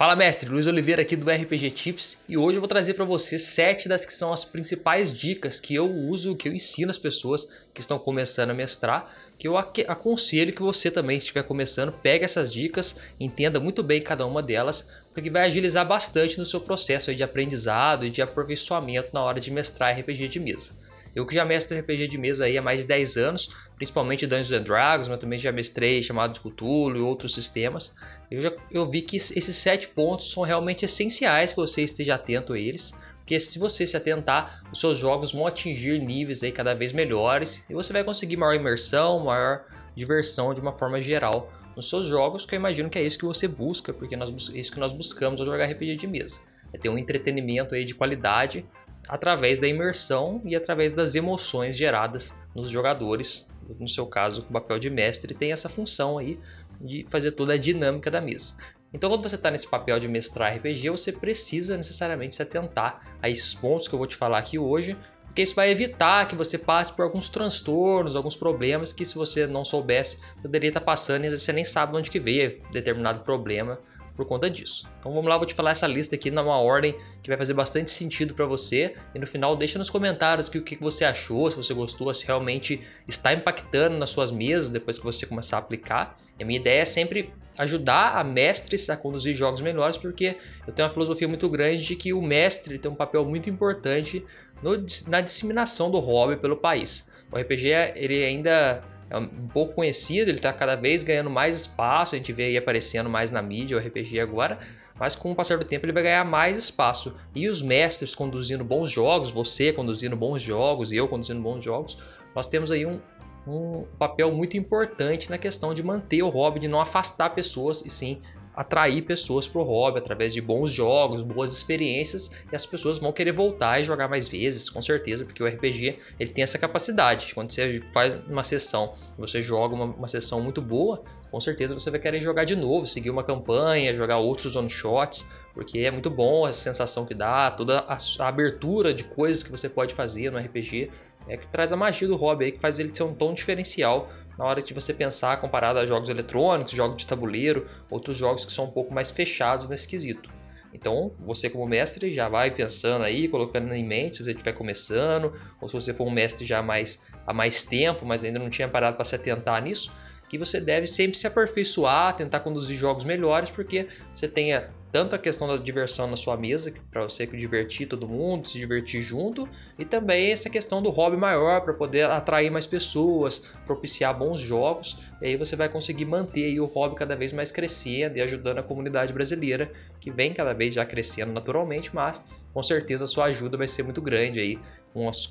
Fala mestre, Luiz Oliveira aqui do RPG Tips e hoje eu vou trazer para você sete das que são as principais dicas que eu uso, que eu ensino as pessoas que estão começando a mestrar, que eu aconselho que você também estiver começando, pegue essas dicas, entenda muito bem cada uma delas, porque vai agilizar bastante no seu processo de aprendizado e de aperfeiçoamento na hora de mestrar RPG de mesa. Eu que já mestro RPG de mesa aí há mais de 10 anos, principalmente Dungeons and Dragons, mas também já mestrei chamado de Cthulhu e outros sistemas. Eu já eu vi que esses sete pontos são realmente essenciais que você esteja atento a eles, porque se você se atentar, os seus jogos vão atingir níveis aí cada vez melhores e você vai conseguir maior imersão, maior diversão de uma forma geral nos seus jogos, que eu imagino que é isso que você busca, porque nós, é isso que nós buscamos ao jogar RPG de mesa. É ter um entretenimento aí de qualidade através da imersão e através das emoções geradas nos jogadores. No seu caso, o papel de mestre tem essa função aí de fazer toda a dinâmica da mesa. Então, quando você está nesse papel de mestrar RPG, você precisa necessariamente se atentar a esses pontos que eu vou te falar aqui hoje, porque isso vai evitar que você passe por alguns transtornos, alguns problemas que se você não soubesse, poderia estar passando e você nem sabe onde que veio determinado problema por conta disso. Então vamos lá, vou te falar essa lista aqui numa ordem que vai fazer bastante sentido para você e no final deixa nos comentários que, o que você achou, se você gostou, se realmente está impactando nas suas mesas depois que você começar a aplicar. E a minha ideia é sempre ajudar a mestres a conduzir jogos melhores, porque eu tenho uma filosofia muito grande de que o mestre tem um papel muito importante no, na disseminação do hobby pelo país. O RPG ele ainda é um pouco conhecido, ele está cada vez ganhando mais espaço, a gente vê aí aparecendo mais na mídia o RPG agora, mas com o passar do tempo ele vai ganhar mais espaço. E os mestres conduzindo bons jogos, você conduzindo bons jogos, eu conduzindo bons jogos, nós temos aí um, um papel muito importante na questão de manter o hobby, de não afastar pessoas e sim atrair pessoas para o hobby através de bons jogos, boas experiências e as pessoas vão querer voltar e jogar mais vezes, com certeza, porque o RPG ele tem essa capacidade. Quando você faz uma sessão, você joga uma, uma sessão muito boa, com certeza você vai querer jogar de novo, seguir uma campanha, jogar outros one shots, porque é muito bom a sensação que dá, toda a, a abertura de coisas que você pode fazer no RPG é que traz a magia do hobby aí, que faz ele ser um tom diferencial na hora de você pensar comparado a jogos eletrônicos, jogos de tabuleiro, outros jogos que são um pouco mais fechados nesse quesito. Então, você como mestre já vai pensando aí, colocando em mente se você estiver começando, ou se você for um mestre já mais, há mais tempo, mas ainda não tinha parado para se atentar nisso, que você deve sempre se aperfeiçoar, tentar conduzir jogos melhores, porque você tenha tanto a questão da diversão na sua mesa, para você divertir todo mundo, se divertir junto, e também essa questão do hobby maior, para poder atrair mais pessoas, propiciar bons jogos, e aí você vai conseguir manter o hobby cada vez mais crescendo e ajudando a comunidade brasileira, que vem cada vez já crescendo naturalmente, mas com certeza a sua ajuda vai ser muito grande aí,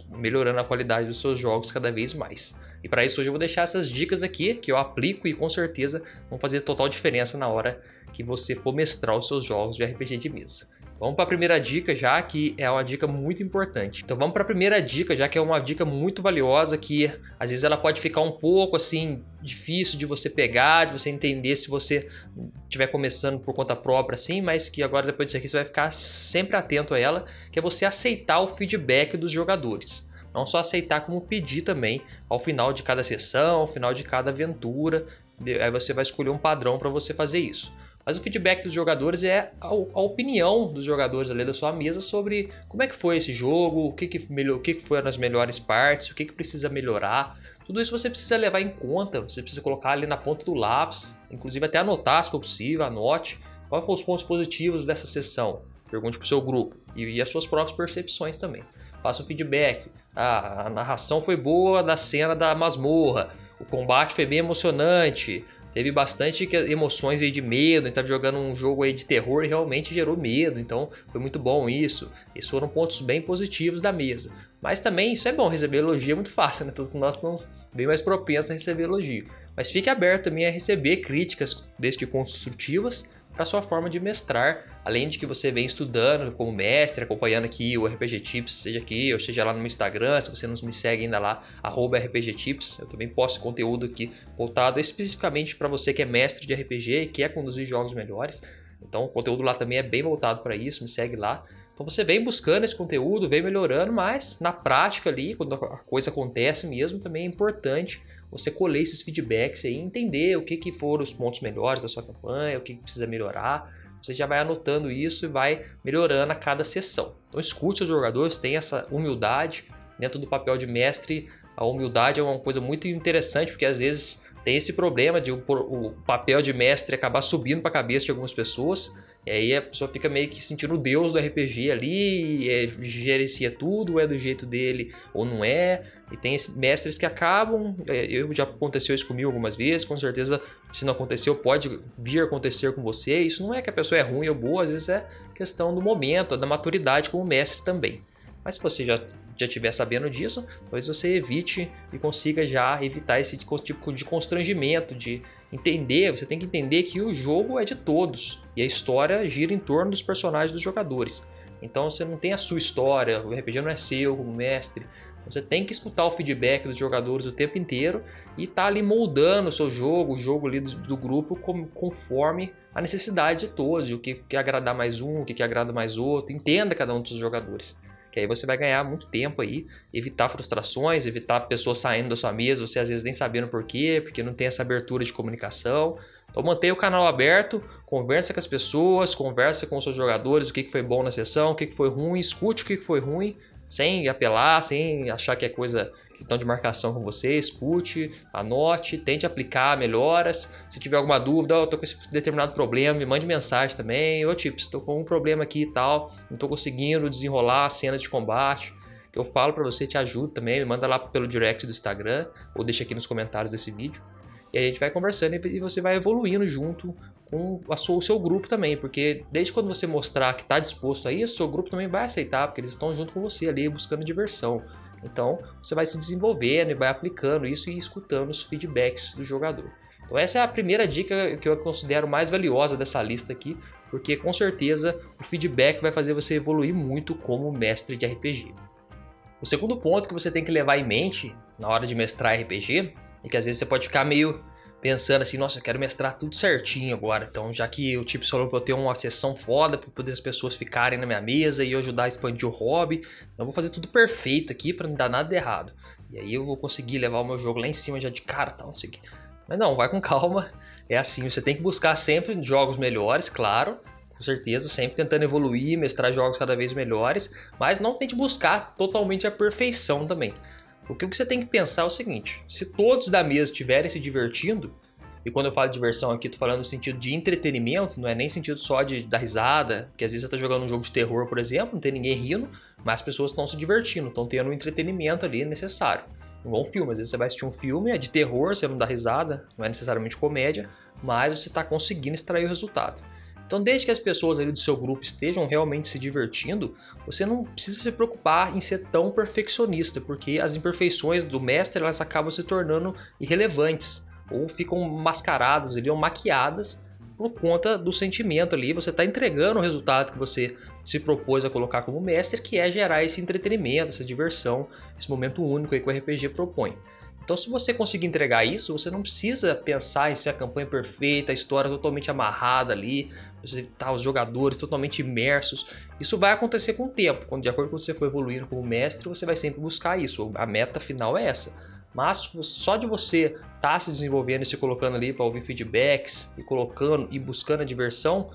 melhorando a qualidade dos seus jogos cada vez mais. E para isso hoje eu vou deixar essas dicas aqui que eu aplico e com certeza vão fazer total diferença na hora que você for mestrar os seus jogos de RPG de mesa. Vamos para a primeira dica já, que é uma dica muito importante. Então vamos para a primeira dica, já que é uma dica muito valiosa que às vezes ela pode ficar um pouco assim difícil de você pegar, de você entender se você estiver começando por conta própria assim, mas que agora depois disso aqui você vai ficar sempre atento a ela, que é você aceitar o feedback dos jogadores. Não só aceitar, como pedir também ao final de cada sessão, ao final de cada aventura. Aí você vai escolher um padrão para você fazer isso. Mas o feedback dos jogadores é a, opinião dos jogadores ali da sua mesa sobre como é que foi esse jogo, o que, que, melhor, o que, que foram as melhores partes, o que, que precisa melhorar. Tudo isso você precisa levar em conta, você precisa colocar ali na ponta do lápis, inclusive até anotar se for possível, anote quais foram os pontos positivos dessa sessão. Pergunte para o seu grupo e, e as suas próprias percepções também. Faça um feedback. Ah, a narração foi boa da cena da masmorra. O combate foi bem emocionante. Teve bastante emoções aí de medo. A gente jogando um jogo aí de terror e realmente gerou medo. Então foi muito bom isso. Esses foram pontos bem positivos da mesa. Mas também isso é bom, receber elogio é muito fácil, né? Todos nós estamos bem mais propensos a receber elogio. Mas fique aberto também a receber críticas, desde construtivas, para sua forma de mestrar, além de que você vem estudando como mestre, acompanhando aqui o RPG Tips, seja aqui ou seja lá no Instagram, se você não me segue ainda lá, RPG Tips, eu também posto conteúdo aqui voltado especificamente para você que é mestre de RPG e quer conduzir jogos melhores. Então o conteúdo lá também é bem voltado para isso, me segue lá. Então você vem buscando esse conteúdo, vem melhorando, mas na prática ali, quando a coisa acontece mesmo, também é importante você colher esses feedbacks e entender o que, que foram os pontos melhores da sua campanha, o que, que precisa melhorar. você já vai anotando isso e vai melhorando a cada sessão. Então escute os jogadores, tenha essa humildade dentro do papel de mestre. A humildade é uma coisa muito interessante porque às vezes tem esse problema de o, o papel de mestre acabar subindo para a cabeça de algumas pessoas. E aí a pessoa fica meio que sentindo o deus do RPG ali, é, gerencia tudo, é do jeito dele ou não é. E tem mestres que acabam, é, eu já aconteceu isso comigo algumas vezes, com certeza se não aconteceu pode vir acontecer com você. Isso não é que a pessoa é ruim ou boa, às vezes é questão do momento, da maturidade como mestre também. Mas se você já já estiver sabendo disso, talvez você evite e consiga já evitar esse tipo de constrangimento, de entender, você tem que entender que o jogo é de todos e a história gira em torno dos personagens dos jogadores. Então você não tem a sua história, o RPG não é seu como mestre. Você tem que escutar o feedback dos jogadores o tempo inteiro e tá ali moldando o seu jogo, o jogo ali do, do grupo conforme a necessidade de todos, o que, que agradar mais um, o que, que agrada mais outro. Entenda cada um dos jogadores. Que aí você vai ganhar muito tempo aí, evitar frustrações, evitar pessoas saindo da sua mesa, você às vezes nem sabendo por quê, porque não tem essa abertura de comunicação. Então mantenha o canal aberto, conversa com as pessoas, conversa com os seus jogadores, o que foi bom na sessão, o que foi ruim, escute o que foi ruim, sem apelar, sem achar que é coisa então de marcação com você, escute, anote, tente aplicar melhoras. Se tiver alguma dúvida, oh, eu tô com esse determinado problema, me mande mensagem também. Ô, tipo, estou com um problema aqui e tal, não estou conseguindo desenrolar cenas de combate. Eu falo para você, te ajudo também, me manda lá pelo direct do Instagram ou deixa aqui nos comentários desse vídeo. E a gente vai conversando e você vai evoluindo junto com sua, o seu grupo também, porque desde quando você mostrar que está disposto a isso, o seu grupo também vai aceitar, porque eles estão junto com você ali buscando diversão. Então você vai se desenvolvendo e vai aplicando isso e escutando os feedbacks do jogador. Então essa é a primeira dica que eu considero mais valiosa dessa lista aqui, porque com certeza o feedback vai fazer você evoluir muito como mestre de RPG. O segundo ponto que você tem que levar em mente na hora de mestrar RPG é que às vezes você pode ficar meio pensando assim, nossa, eu quero mestrar tudo certinho agora. Então, já que o Tips falou para eu ter uma sessão foda para poder as pessoas ficarem na minha mesa e eu ajudar a expandir o hobby, eu vou fazer tudo perfeito aqui para não dar nada de errado. E aí eu vou conseguir levar o meu jogo lá em cima já de cara, tal, não sei. Mas não, vai com calma. É assim, você tem que buscar sempre jogos melhores, claro, com certeza, sempre tentando evoluir, mestrar jogos cada vez melhores, mas não tente buscar totalmente a perfeição também. Porque o que você tem que pensar é o seguinte: se todos da mesa estiverem se divertindo, e quando eu falo diversão aqui, tô falando no sentido de entretenimento, não é nem sentido só de dar risada, porque às vezes você tá jogando um jogo de terror, por exemplo, não tem ninguém rindo, mas as pessoas estão se divertindo, estão tendo um entretenimento ali necessário. Um bom filme, às vezes você vai assistir um filme, é de terror, você não dá risada, não é necessariamente comédia, mas você está conseguindo extrair o resultado. Então, desde que as pessoas ali do seu grupo estejam realmente se divertindo, você não precisa se preocupar em ser tão perfeccionista, porque as imperfeições do mestre elas acabam se tornando irrelevantes ou ficam mascaradas ali ou maquiadas por conta do sentimento ali. Você está entregando o resultado que você se propôs a colocar como mestre, que é gerar esse entretenimento, essa diversão, esse momento único que o RPG propõe. Então, se você conseguir entregar isso, você não precisa pensar em ser a campanha perfeita, a história totalmente amarrada ali, você tá os jogadores totalmente imersos. Isso vai acontecer com o tempo. Quando de acordo com você for evoluindo como mestre, você vai sempre buscar isso. A meta final é essa. Mas só de você estar tá se desenvolvendo e se colocando ali para ouvir feedbacks e colocando e buscando a diversão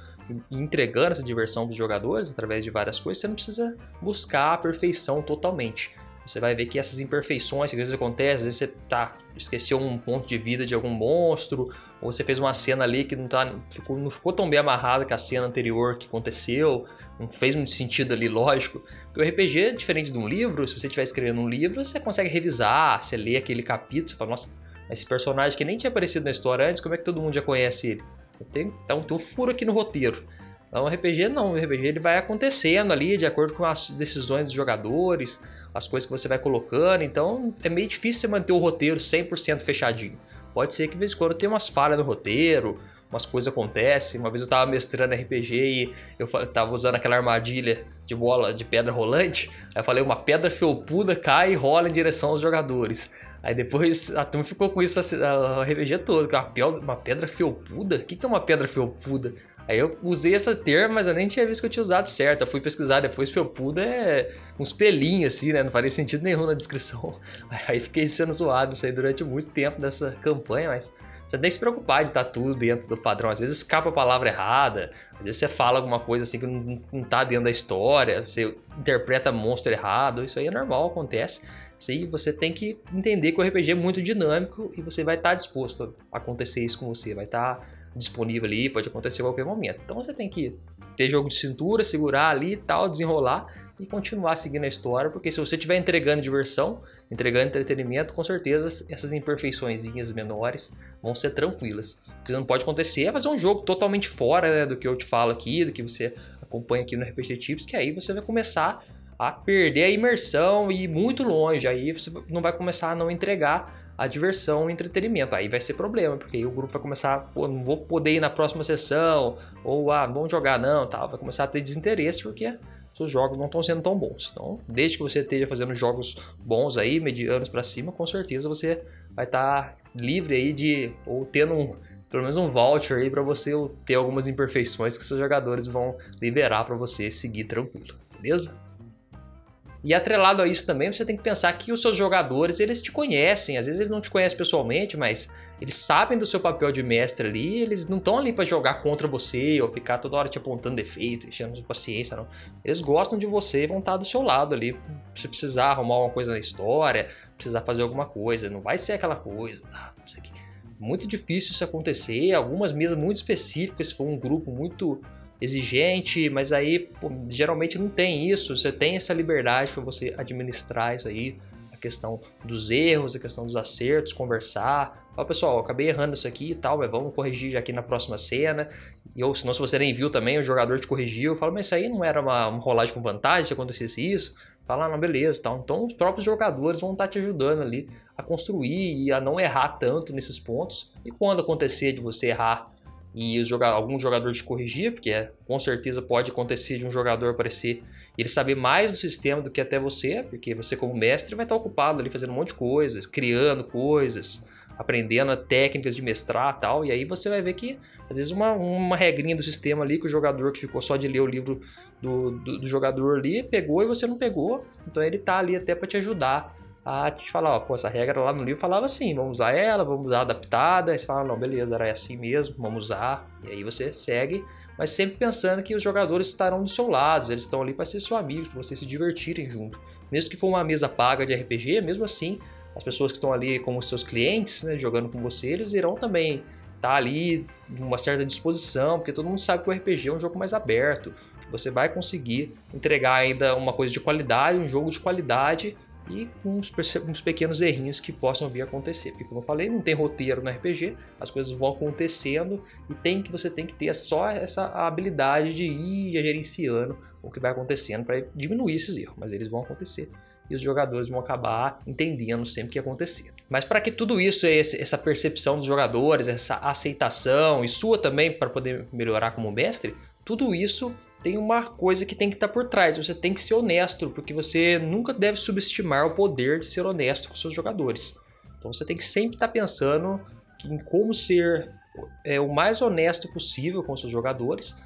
e entregando essa diversão dos jogadores através de várias coisas, você não precisa buscar a perfeição totalmente. Você vai ver que essas imperfeições que às vezes acontecem, às vezes você tá, esqueceu um ponto de vida de algum monstro, ou você fez uma cena ali que não, tá, ficou, não ficou tão bem amarrada com a cena anterior que aconteceu, não fez muito sentido ali, lógico. Porque o RPG é diferente de um livro, se você estiver escrevendo um livro, você consegue revisar, você lê aquele capítulo, você fala, nossa, esse personagem que nem tinha aparecido na história antes, como é que todo mundo já conhece ele? Então, tem um furo aqui no roteiro. Então, o RPG não, o RPG ele vai acontecendo ali de acordo com as decisões dos jogadores, as coisas que você vai colocando, então é meio difícil você manter o roteiro 100% fechadinho. Pode ser que de vez em quando tenha umas falhas no roteiro, umas coisas acontecem. Uma vez eu tava mestrando RPG e eu tava usando aquela armadilha de bola de pedra rolante. Aí eu falei, uma pedra felpuda cai e rola em direção aos jogadores. Aí depois a turma ficou com isso a RPG todo, uma pedra felpuda? O que é uma pedra felpuda? Aí eu usei essa termo, mas eu nem tinha visto que eu tinha usado certo. Eu fui pesquisar depois, felpuda é uns pelinhos assim, né? Não faria sentido nenhum na descrição. Aí fiquei sendo zoado isso aí durante muito tempo dessa campanha, mas você tem que se preocupar de estar tudo dentro do padrão. Às vezes escapa a palavra errada, às vezes você fala alguma coisa assim que não, não tá dentro da história, você interpreta monstro errado, isso aí é normal, acontece. Aí você tem que entender que o RPG é muito dinâmico e você vai estar disposto a acontecer isso com você, vai estar disponível ali, pode acontecer a qualquer momento. Então você tem que ter jogo de cintura, segurar ali e tal, desenrolar e continuar seguindo a história, porque se você estiver entregando diversão, entregando entretenimento, com certeza essas imperfeições menores vão ser tranquilas. O que não pode acontecer é fazer um jogo totalmente fora né, do que eu te falo aqui, do que você acompanha aqui no RPG Tips, que aí você vai começar a perder a imersão e ir muito longe, aí você não vai começar a não entregar a diversão, o entretenimento. Aí vai ser problema, porque aí o grupo vai começar, pô, não vou poder ir na próxima sessão, ou ah, não vamos jogar não, tal, vai começar a ter desinteresse porque seus jogos não estão sendo tão bons. Então, desde que você esteja fazendo jogos bons aí, medianos para cima, com certeza você vai estar tá livre aí de ou tendo um, pelo menos um voucher aí para você ter algumas imperfeições que seus jogadores vão liberar para você seguir tranquilo, beleza? E atrelado a isso também, você tem que pensar que os seus jogadores, eles te conhecem. Às vezes eles não te conhecem pessoalmente, mas eles sabem do seu papel de mestre ali. Eles não estão ali para jogar contra você ou ficar toda hora te apontando defeito, enchendo de paciência, não. Eles gostam de você e vão estar do seu lado ali. Se precisar arrumar alguma coisa na história, precisar fazer alguma coisa, não vai ser aquela coisa, ah, não sei o que. Muito difícil isso acontecer. Algumas mesas muito específicas, se for um grupo muito exigente, mas aí pô, geralmente não tem isso. Você tem essa liberdade para você administrar isso aí, a questão dos erros, a questão dos acertos, conversar. Fala, pessoal, acabei errando isso aqui e tal, mas vamos corrigir aqui na próxima cena. E, ou se não, se você nem viu também, o jogador te corrigiu. Fala, mas isso aí não era uma, uma rolagem com vantagem se acontecesse isso? Fala, ah, não, beleza, tal. Então os próprios jogadores vão estar te ajudando ali a construir e a não errar tanto nesses pontos. E quando acontecer de você errar e os joga algum jogador te corrigir, porque é, com certeza pode acontecer de um jogador aparecer e ele saber mais do sistema do que até você, porque você como mestre vai estar ocupado ali fazendo um monte de coisas, criando coisas, aprendendo técnicas de mestrar tal, e aí você vai ver que às vezes uma, uma regrinha do sistema ali que o jogador que ficou só de ler o livro do, do, do jogador ali pegou e você não pegou, então ele tá ali até para te ajudar a te falar, ó, pô, essa regra lá no livro falava assim, vamos usar ela, vamos usar adaptada, aí você fala, não, beleza, era assim mesmo, vamos usar, e aí você segue, mas sempre pensando que os jogadores estarão do seu lado, eles estão ali para ser seus amigos, para vocês se divertirem junto. Mesmo que for uma mesa paga de RPG, mesmo assim, as pessoas que estão ali como seus clientes, né, jogando com você, eles irão também estar tá ali uma certa disposição, porque todo mundo sabe que o RPG é um jogo mais aberto, você vai conseguir entregar ainda uma coisa de qualidade, um jogo de qualidade e uns, uns pequenos errinhos que possam vir a acontecer. Porque, como eu falei, não tem roteiro no RPG, as coisas vão acontecendo e tem que você tem que ter só essa habilidade de ir gerenciando o que vai acontecendo para diminuir esses erros, mas eles vão acontecer e os jogadores vão acabar entendendo sempre que acontecer. Mas para que tudo isso, essa percepção dos jogadores, essa aceitação e sua também para poder melhorar como mestre, tudo isso tem uma coisa que tem que estar tá por trás. Você tem que ser honesto, porque você nunca deve subestimar o poder de ser honesto com seus jogadores. Então você tem que sempre estar tá pensando em como ser é, o mais honesto possível com seus jogadores,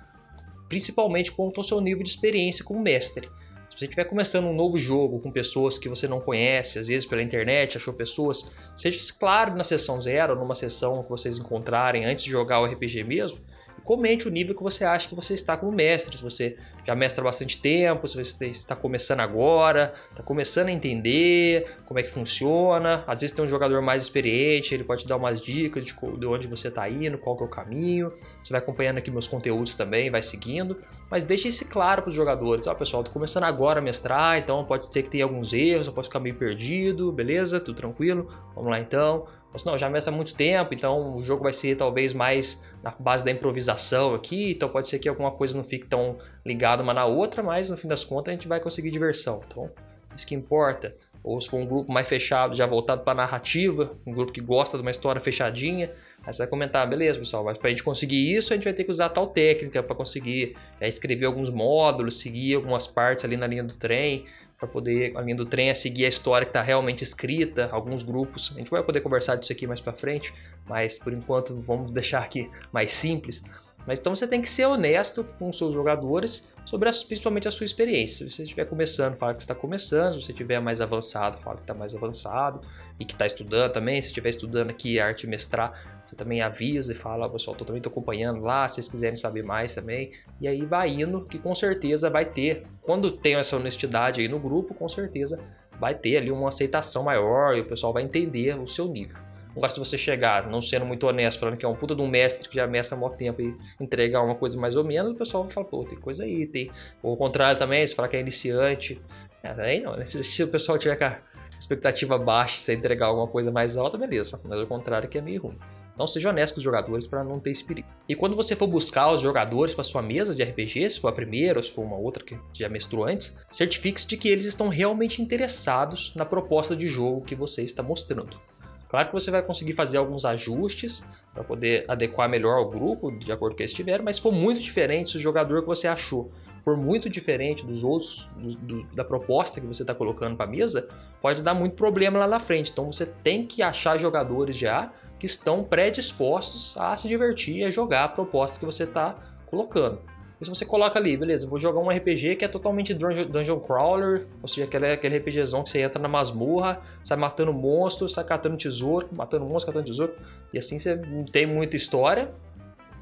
principalmente quanto ao seu nível de experiência como mestre. Se você estiver começando um novo jogo com pessoas que você não conhece, às vezes pela internet, achou pessoas, seja claro na sessão zero, numa sessão que vocês encontrarem antes de jogar o RPG mesmo, comente o nível que você acha que você está como mestre. Se você já mestra há bastante tempo, se você está começando agora, está começando a entender como é que funciona. Às vezes tem um jogador mais experiente, ele pode te dar umas dicas de, de onde você está indo, qual que é o caminho. Você vai acompanhando aqui meus conteúdos também, vai seguindo. Mas deixe isso claro para os jogadores. Ó, pessoal, estou começando agora a mestrar, então pode ser que tenha alguns erros, eu posso ficar meio perdido, beleza? Tudo tranquilo? Vamos lá então. Mas não, já mestra há muito tempo, então o jogo vai ser talvez mais na base da improvisação aqui, então pode ser que alguma coisa não fique tão ligada uma na outra, mas no fim das contas a gente vai conseguir diversão. Então, isso que importa. Ou se for um grupo mais fechado, já voltado para narrativa, um grupo que gosta de uma história fechadinha, aí você vai comentar, beleza, pessoal, mas para a gente conseguir isso, a gente vai ter que usar tal técnica para conseguir é, escrever alguns módulos, seguir algumas partes ali na linha do trem, para poder, a linha do trem, é seguir a história que está realmente escrita, alguns grupos. A gente vai poder conversar disso aqui mais para frente, mas por enquanto vamos deixar aqui mais simples. Mas então você tem que ser honesto com os seus jogadores sobre principalmente a sua experiência. Se você estiver começando, fala que está começando. Se você estiver mais avançado, fala que está mais avançado e que está estudando também. Se estiver estudando aqui arte mestrar, você também avisa e fala, pessoal, eu também estou acompanhando lá, se vocês quiserem saber mais também. E aí vai indo, que com certeza vai ter. Quando tem essa honestidade aí no grupo, com certeza vai ter ali uma aceitação maior e o pessoal vai entender o seu nível. Agora, se você chegar não sendo muito honesto, falando que é um puta de um mestre que já mestra há muito tempo e entregar uma coisa mais ou menos, o pessoal vai falar, pô, tem coisa aí, tem. Ou o contrário também, se falar que é iniciante. É, aí não, né? Se, se, o pessoal tiver com a expectativa baixa, se entregar alguma coisa mais alta, beleza. Mas o contrário que é meio ruim. Então seja honesto com os jogadores para não ter esse perigo. E quando você for buscar os jogadores para sua mesa de RPG, se for a primeira ou se for uma outra que já mestrou antes, certifique-se de que eles estão realmente interessados na proposta de jogo que você está mostrando. Claro que você vai conseguir fazer alguns ajustes para poder adequar melhor ao grupo, de acordo com o que estiver, mas se for muito diferente, se o jogador que você achou for muito diferente dos outros, do, do, da proposta que você está colocando para a mesa, pode dar muito problema lá na frente. Então você tem que achar jogadores já que estão predispostos a se divertir e a jogar a proposta que você está colocando. Se você coloca ali, beleza, vou jogar um RPG que é totalmente dungeon, dungeon crawler, ou seja, aquele, aquele RPGzão que você entra na masmorra, sai matando monstros, sai catando tesouro, matando monstros, catando tesouro, e assim você não tem muita história.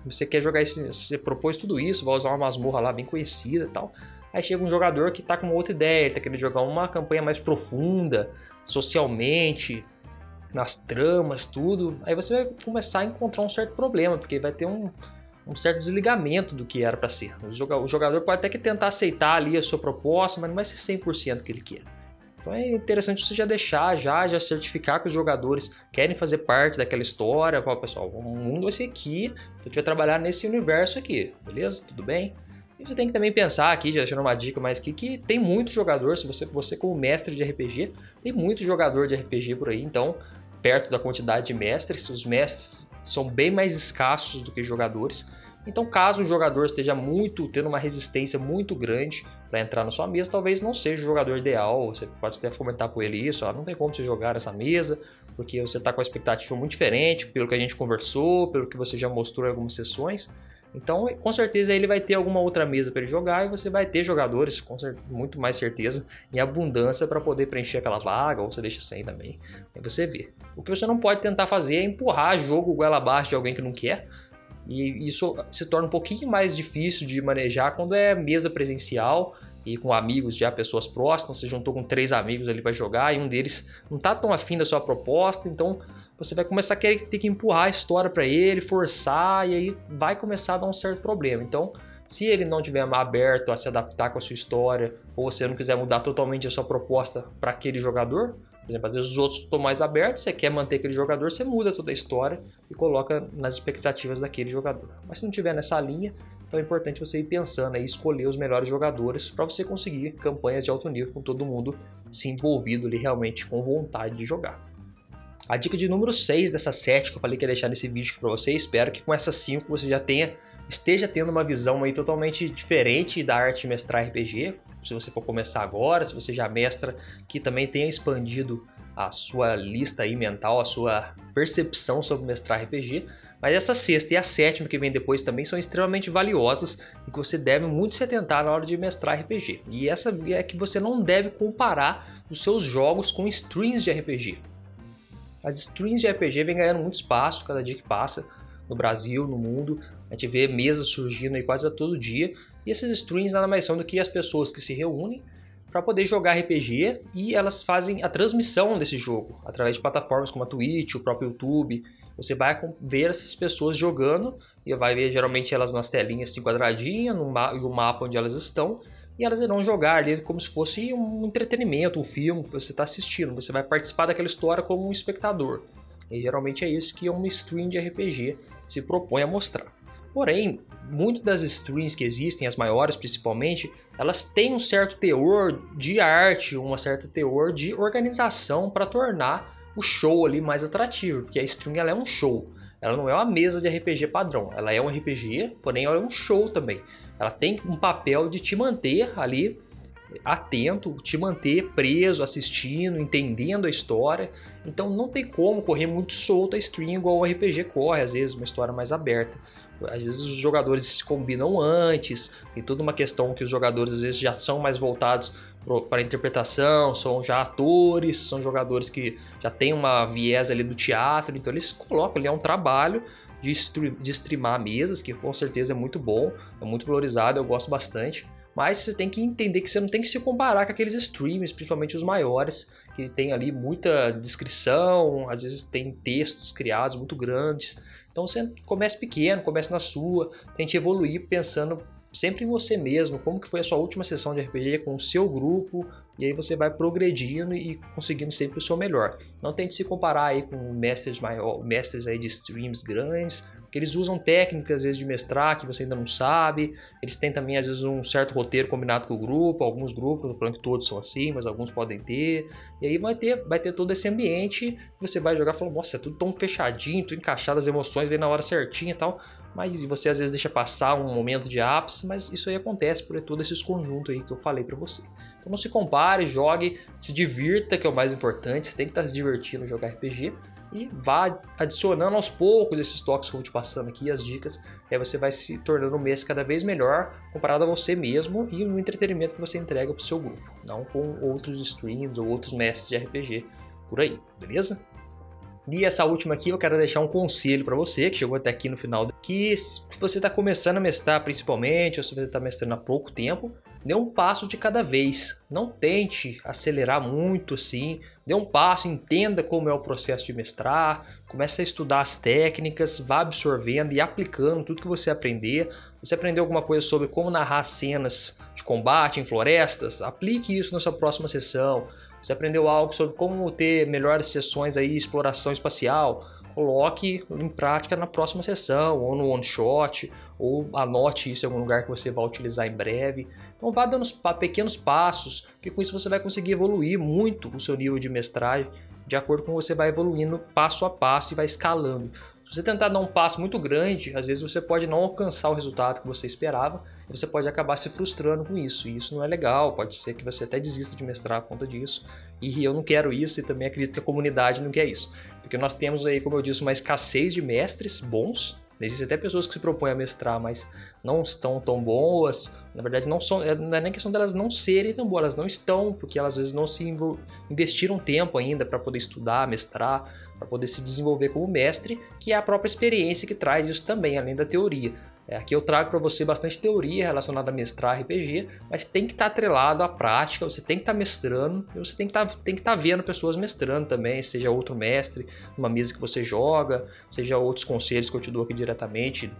Você quer jogar esse, você propôs tudo isso, vai usar uma masmorra lá bem conhecida e tal. Aí chega um jogador que tá com outra ideia, ele tá querendo jogar uma campanha mais profunda, socialmente, nas tramas, tudo. Aí você vai começar a encontrar um certo problema, porque vai ter um, um certo desligamento do que era para ser. O jogador pode até que tentar aceitar ali a sua proposta, mas não vai ser 100% que ele quer. Então é interessante você já deixar, já, já certificar que os jogadores querem fazer parte daquela história. Fala, pessoal, o mundo vai ser aqui, então a gente vai trabalhar nesse universo aqui, beleza? Tudo bem? E você tem que também pensar aqui, já deixando uma dica mais aqui, que tem muito jogador, se você, você como mestre de RPG, tem muito jogador de RPG por aí, então, perto da quantidade de mestres, os mestres são bem mais escassos do que jogadores. Então, caso o jogador esteja muito tendo uma resistência muito grande para entrar na sua mesa, talvez não seja o jogador ideal. Você pode até comentar com ele isso, ó, não tem como você jogar essa mesa, porque você está com a expectativa muito diferente, pelo que a gente conversou, pelo que você já mostrou em algumas sessões. Então, com certeza ele vai ter alguma outra mesa para ele jogar e você vai ter jogadores com muito mais certeza em abundância para poder preencher aquela vaga, ou você deixa sem também. Você vê. O que você não pode tentar fazer é empurrar jogo goela abaixo de alguém que não quer e isso se torna um pouquinho mais difícil de manejar quando é mesa presencial e com amigos já, pessoas próximas. Você juntou com três amigos ali para jogar e um deles não tá tão afim da sua proposta, então você vai começar a querer ter que empurrar a história para ele, forçar, e aí vai começar a dar um certo problema. Então, se ele não tiver aberto a se adaptar com a sua história, ou você não quiser mudar totalmente a sua proposta para aquele jogador, por exemplo, às vezes os outros estão mais abertos, você quer manter aquele jogador, você muda toda a história e coloca nas expectativas daquele jogador. Mas se não tiver nessa linha, então é importante você ir pensando e escolher os melhores jogadores para você conseguir campanhas de alto nível com todo mundo se envolvido ali realmente com vontade de jogar. A dica de número 6 dessa 7 que eu falei que ia deixar nesse vídeo para você, espero que com essas 5 você já tenha esteja tendo uma visão aí totalmente diferente da arte de mestrar RPG, se você for começar agora, se você já mestra, que também tenha expandido a sua lista aí mental, a sua percepção sobre mestrar RPG. Mas essa sexta e a sétima que vem depois também são extremamente valiosas e que você deve muito se atentar na hora de mestrar RPG. E essa é que você não deve comparar os seus jogos com streams de RPG. As streams de RPG vêm ganhando muito espaço cada dia que passa no Brasil, no mundo. A gente vê mesas surgindo aí quase a todo dia e esses streams nada mais são do que as pessoas que se reúnem para poder jogar RPG e elas fazem a transmissão desse jogo através de plataformas como a Twitch, o próprio YouTube. Você vai ver essas pessoas jogando e vai ver geralmente elas nas telinhas assim quadradinhas, no ma e o mapa onde elas estão, e elas irão jogar ali como se fosse um entretenimento, um filme que você está assistindo. Você vai participar daquela história como um espectador. E geralmente é isso que um stream de RPG se propõe a mostrar. Porém, muitas das streams que existem, as maiores principalmente, elas têm um certo teor de arte, uma certa teor de organização para tornar o show ali mais atrativo, porque a stream ela é um show. Ela não é uma mesa de RPG padrão, ela é um RPG, porém ela é um show também. Ela tem um papel de te manter ali atento, te manter preso, assistindo, entendendo a história. Então não tem como correr muito solto a stream igual o RPG corre, às vezes uma história mais aberta. Às vezes os jogadores se combinam antes, tem toda uma questão que os jogadores às vezes já são mais voltados para interpretação, são já atores, são jogadores que já têm uma viés ali do teatro, então eles colocam ali, é um trabalho de, de streamar mesas, que com certeza é muito bom, é muito valorizado, eu gosto bastante. Mas você tem que entender que você não tem que se comparar com aqueles streams, principalmente os maiores, que tem ali muita descrição, às vezes tem textos criados muito grandes. Então você comece pequeno, comece na sua, tente evoluir pensando sempre em você mesmo, como que foi a sua última sessão de RPG com o seu grupo, e aí você vai progredindo e conseguindo sempre o seu melhor. Não tente se comparar aí com mestres maior, mestres aí de streams grandes, porque eles usam técnicas às vezes de mestrar que você ainda não sabe. Eles têm também às vezes um certo roteiro combinado com o grupo, alguns grupos, não falando que todos são assim, mas alguns podem ter. E aí vai ter, vai ter todo esse ambiente, você vai jogar falando, nossa, é tudo tão fechadinho, tudo encaixado as emoções, vem na hora certinha e tal mas você às vezes deixa passar um momento de ápice, mas isso aí acontece por todo esses conjuntos aí que eu falei para você. Então não se compare, jogue, se divirta, que é o mais importante, você tem que estar se divertindo jogar RPG e vá adicionando aos poucos esses toques que eu vou te passando aqui, as dicas, aí você vai se tornando um mês cada vez melhor comparado a você mesmo e no entretenimento que você entrega para o seu grupo, não com outros streams ou outros mestres de RPG por aí, beleza? E essa última aqui eu quero deixar um conselho para você que chegou até aqui no final, que se você está começando a mestrar principalmente, ou se você está mestrando há pouco tempo, dê um passo de cada vez. Não tente acelerar muito assim, dê um passo, entenda como é o processo de mestrar, comece a estudar as técnicas, vá absorvendo e aplicando tudo que você aprender. Você aprendeu alguma coisa sobre como narrar cenas de combate em florestas? Aplique isso na sua próxima sessão. Você aprendeu algo sobre como ter melhores sessões aí, exploração espacial? Coloque em prática na próxima sessão, ou no one shot, ou anote isso em algum lugar que você vai utilizar em breve. Então vá dando pequenos passos, que com isso você vai conseguir evoluir muito o seu nível de mestragem, de acordo com você vai evoluindo passo a passo e vai escalando. Se você tentar dar um passo muito grande, às vezes você pode não alcançar o resultado que você esperava, você pode acabar se frustrando com isso. E isso não é legal, pode ser que você até desista de mestrar por conta disso. E eu não quero isso e também acredito que a comunidade não quer isso. Porque nós temos aí, como eu disse, uma escassez de mestres bons. Existem até pessoas que se propõem a mestrar, mas não estão tão boas. Na verdade, não, são, não é nem questão delas não serem tão boas, elas não estão, porque elas às vezes não se investiram tempo ainda para poder estudar, mestrar para poder se desenvolver como mestre, que é a própria experiência que traz isso também, além da teoria. É, aqui eu trago para você bastante teoria relacionada a mestrar RPG, mas tem que estar tá atrelado à prática, você tem que estar tá mestrando, e você tem que estar tá, tá vendo pessoas mestrando também, seja outro mestre, numa mesa que você joga, seja outros conselhos que eu te dou aqui diretamente,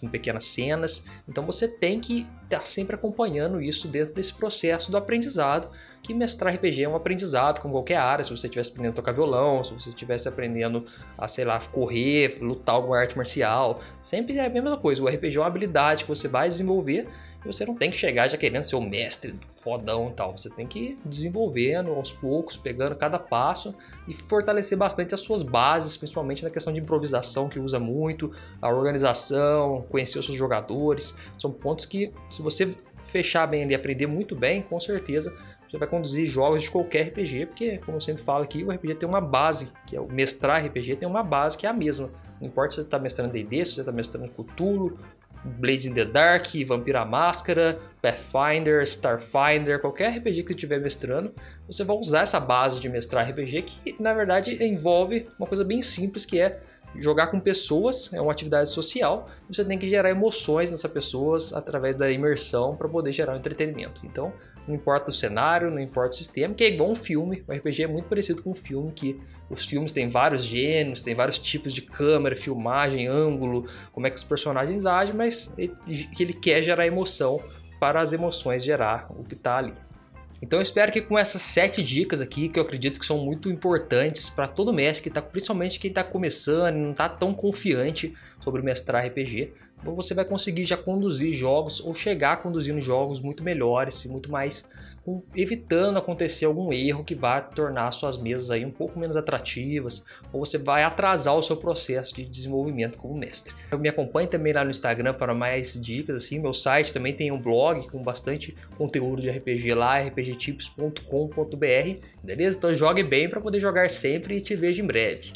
com pequenas cenas. Então você tem que estar sempre acompanhando isso dentro desse processo do aprendizado, que mestrar RPG é um aprendizado, como qualquer área, se você estivesse aprendendo a tocar violão, se você estivesse aprendendo a, sei lá, correr, lutar alguma arte marcial, sempre é a mesma coisa, o RPG é uma habilidade que você vai desenvolver e você não tem que chegar já querendo ser o mestre fodão e tal, você tem que ir desenvolvendo aos poucos, pegando cada passo e fortalecer bastante as suas bases, principalmente na questão de improvisação que usa muito, a organização, conhecer os seus jogadores, são pontos que se você fechar bem ali aprender muito bem, com certeza você vai conduzir jogos de qualquer RPG, porque, como eu sempre falo aqui, o RPG tem uma base, que é o mestrar RPG tem uma base que é a mesma. Não importa se você está mestrando D&D, se você está mestrando Cthulhu, Blades in the Dark, Vampira Máscara, Pathfinder, Starfinder, qualquer RPG que você estiver mestrando, você vai usar essa base de mestrar RPG que, na verdade, envolve uma coisa bem simples que é jogar com pessoas, é uma atividade social, você tem que gerar emoções nessas pessoas através da imersão para poder gerar um entretenimento. Então, não importa o cenário, não importa o sistema, que é igual um filme. O RPG é muito parecido com um filme, que os filmes têm vários gêneros, tem vários tipos de câmera, filmagem, ângulo, como é que os personagens agem, mas ele, ele quer gerar emoção para as emoções gerar o que está ali. Então eu espero que com essas sete dicas aqui, que eu acredito que são muito importantes para todo mestre, que tá, principalmente quem está começando e não está tão confiante sobre mestrar RPG, você vai conseguir já conduzir jogos ou chegar conduzindo jogos muito melhores e muito mais evitando acontecer algum erro que vá tornar suas mesas aí um pouco menos atrativas ou você vai atrasar o seu processo de desenvolvimento como mestre. Eu me acompanhe também lá no Instagram para mais dicas assim, meu site também tem um blog com bastante conteúdo de RPG lá, rpgtips.com.br, beleza? Então jogue bem para poder jogar sempre e te vejo em breve.